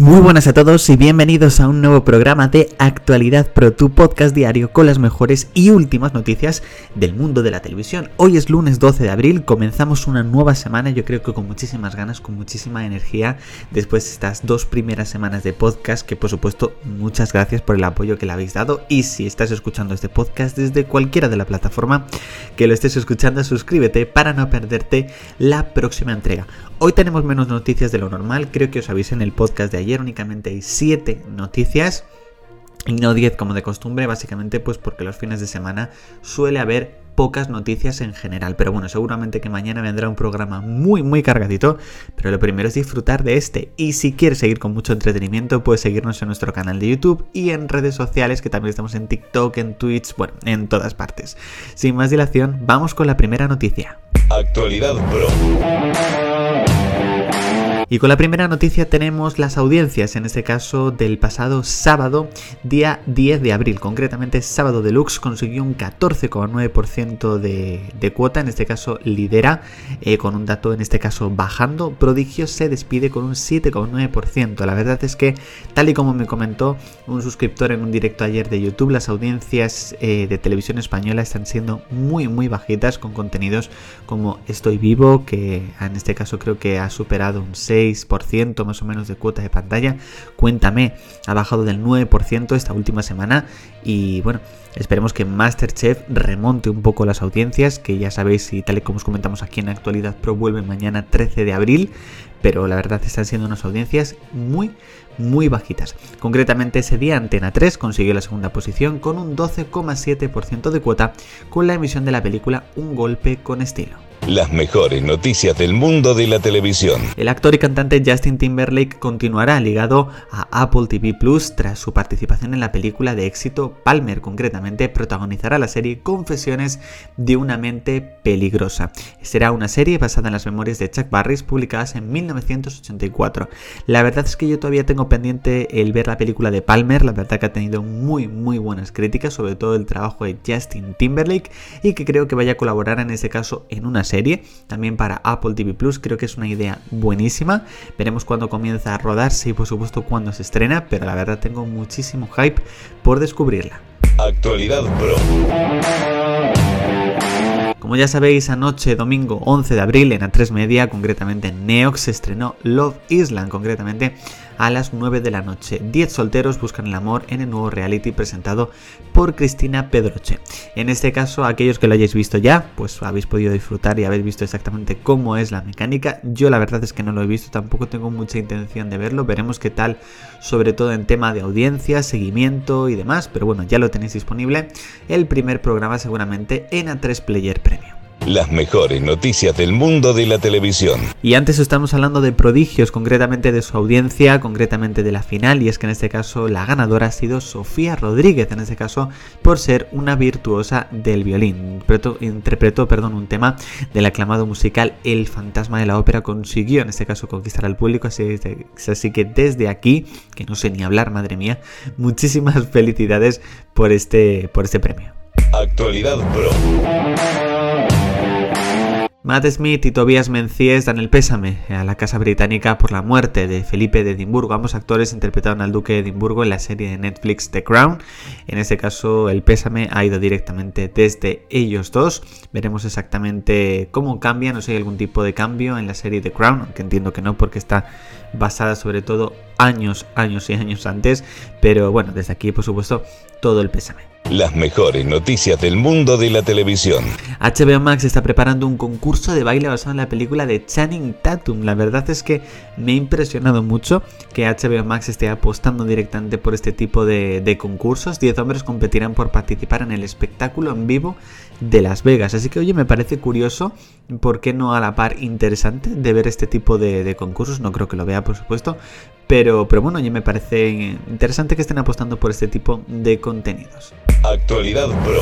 Muy buenas a todos y bienvenidos a un nuevo programa de Actualidad Pro, tu podcast diario con las mejores y últimas noticias del mundo de la televisión. Hoy es lunes 12 de abril, comenzamos una nueva semana, yo creo que con muchísimas ganas, con muchísima energía, después de estas dos primeras semanas de podcast, que por supuesto muchas gracias por el apoyo que le habéis dado y si estás escuchando este podcast desde cualquiera de la plataforma que lo estés escuchando, suscríbete para no perderte la próxima entrega. Hoy tenemos menos noticias de lo normal, creo que os avisé en el podcast de ayer, únicamente hay 7 noticias y no 10 como de costumbre, básicamente pues porque los fines de semana suele haber pocas noticias en general. Pero bueno, seguramente que mañana vendrá un programa muy, muy cargadito. Pero lo primero es disfrutar de este. Y si quieres seguir con mucho entretenimiento, puedes seguirnos en nuestro canal de YouTube y en redes sociales, que también estamos en TikTok, en Twitch, bueno, en todas partes. Sin más dilación, vamos con la primera noticia. Actualidad Pro. Y con la primera noticia tenemos las audiencias, en este caso del pasado sábado, día 10 de abril. Concretamente, sábado deluxe consiguió un 14,9% de, de, cuota, en este caso lidera, eh, con un dato en este caso bajando. Prodigio se despide con un 7,9%. La verdad es que, tal y como me comentó un suscriptor en un directo ayer de YouTube, las audiencias eh, de televisión española están siendo muy, muy bajitas con contenidos como Estoy Vivo, que en este caso creo que ha superado un 6 6% más o menos de cuota de pantalla. Cuéntame, ha bajado del 9% esta última semana y bueno, esperemos que Masterchef remonte un poco las audiencias, que ya sabéis y tal y como os comentamos aquí en Actualidad Pro vuelve mañana 13 de abril, pero la verdad están siendo unas audiencias muy muy bajitas. Concretamente ese día Antena 3 consiguió la segunda posición con un 12,7% de cuota con la emisión de la película Un golpe con estilo. Las mejores noticias del mundo de la televisión. El actor y cantante Justin Timberlake continuará ligado a Apple TV Plus tras su participación en la película de éxito Palmer. Concretamente, protagonizará la serie Confesiones de una mente peligrosa. Será una serie basada en las memorias de Chuck Barris publicadas en 1984. La verdad es que yo todavía tengo pendiente el ver la película de Palmer. La verdad que ha tenido muy, muy buenas críticas, sobre todo el trabajo de Justin Timberlake, y que creo que vaya a colaborar en este caso en una serie, también para Apple TV Plus. Creo que es una idea buenísima. Veremos cuándo comienza a rodarse y por supuesto cuándo se estrena, pero la verdad tengo muchísimo hype por descubrirla. Actualidad Pro. Como ya sabéis, anoche, domingo 11 de abril, en A3 Media, concretamente en Neox, se estrenó Love Island, concretamente a las 9 de la noche. 10 solteros buscan el amor en el nuevo reality presentado por Cristina Pedroche. En este caso, aquellos que lo hayáis visto ya, pues habéis podido disfrutar y habéis visto exactamente cómo es la mecánica. Yo la verdad es que no lo he visto, tampoco tengo mucha intención de verlo. Veremos qué tal, sobre todo en tema de audiencia, seguimiento y demás. Pero bueno, ya lo tenéis disponible. El primer programa seguramente en A3 Player Premium. Las mejores noticias del mundo de la televisión. Y antes estamos hablando de prodigios, concretamente de su audiencia, concretamente de la final, y es que en este caso la ganadora ha sido Sofía Rodríguez, en este caso por ser una virtuosa del violín. Interpretó, interpretó perdón, un tema del aclamado musical El fantasma de la ópera, consiguió en este caso conquistar al público, así, así que desde aquí, que no sé ni hablar, madre mía, muchísimas felicidades por este, por este premio. Actualidad Pro. Matt Smith y Tobias Menzies dan el pésame a la Casa Británica por la muerte de Felipe de Edimburgo. Ambos actores interpretaron al Duque de Edimburgo en la serie de Netflix The Crown. En este caso, el pésame ha ido directamente desde ellos dos. Veremos exactamente cómo cambia, no sé si hay algún tipo de cambio en la serie The Crown, aunque entiendo que no, porque está basada sobre todo años, años y años antes. Pero bueno, desde aquí, por supuesto, todo el pésame. Las mejores noticias del mundo de la televisión. HBO Max está preparando un concurso de baile basado en la película de Channing Tatum. La verdad es que me ha impresionado mucho que HBO Max esté apostando directamente por este tipo de, concursos. Diez hombres competirán por participar en el espectáculo en vivo de Las Vegas. Así que oye, me parece curioso, ¿por qué no a la par interesante de ver este tipo de, de concursos? No creo que lo vea, por supuesto, pero, pero bueno, oye, me parece interesante que estén apostando por este tipo de contenidos. Actualidad Pro.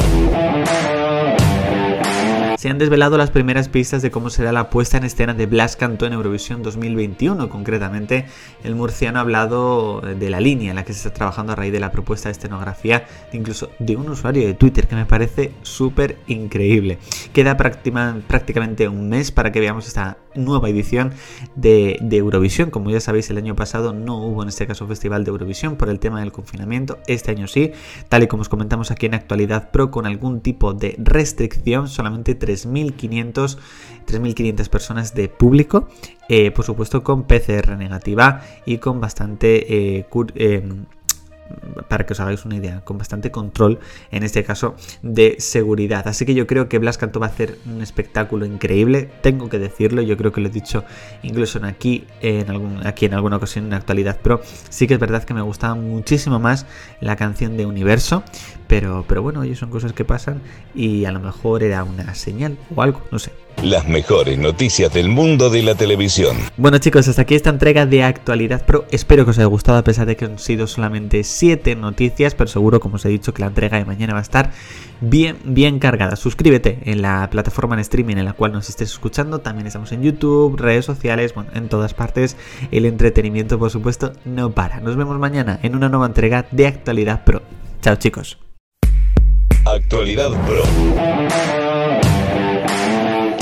Se han desvelado las primeras pistas de cómo será la puesta en escena de Blas Cantó en Eurovisión 2021. Concretamente, el murciano ha hablado de la línea en la que se está trabajando a raíz de la propuesta de escenografía, incluso de un usuario de Twitter que me parece súper increíble. Queda prácticamente un mes para que veamos esta nueva edición de, Eurovisión. Como ya sabéis, el año pasado no hubo en este caso festival de Eurovisión por el tema del confinamiento. Este año sí, tal y como os comentamos aquí en Actualidad Pro, con algún tipo de restricción, solamente 3.500 3.500 personas de público, eh, por supuesto con PCR negativa y con bastante eh, eh, para que os hagáis una idea, con bastante control, en este caso, de seguridad. Así que yo creo que Blas Cantó va a hacer un espectáculo increíble, tengo que decirlo, yo creo que lo he dicho incluso aquí, en algún, aquí en alguna ocasión en actualidad, pero sí que es verdad que me gustaba muchísimo más la canción de Universo, pero, pero bueno, oye, son cosas que pasan y a lo mejor era una señal o algo, no sé. Las mejores noticias del mundo de la televisión. Bueno chicos, hasta aquí esta entrega de Actualidad Pro. Espero que os haya gustado a pesar de que han sido solamente 7 noticias, pero seguro, como os he dicho, que la entrega de mañana va a estar bien, bien cargada. Suscríbete en la plataforma en streaming en la cual nos estés escuchando. También estamos en YouTube, redes sociales, bueno, en todas partes. El entretenimiento, por supuesto, no para. Nos vemos mañana en una nueva entrega de Actualidad Pro. Chao chicos. Actualidad Pro.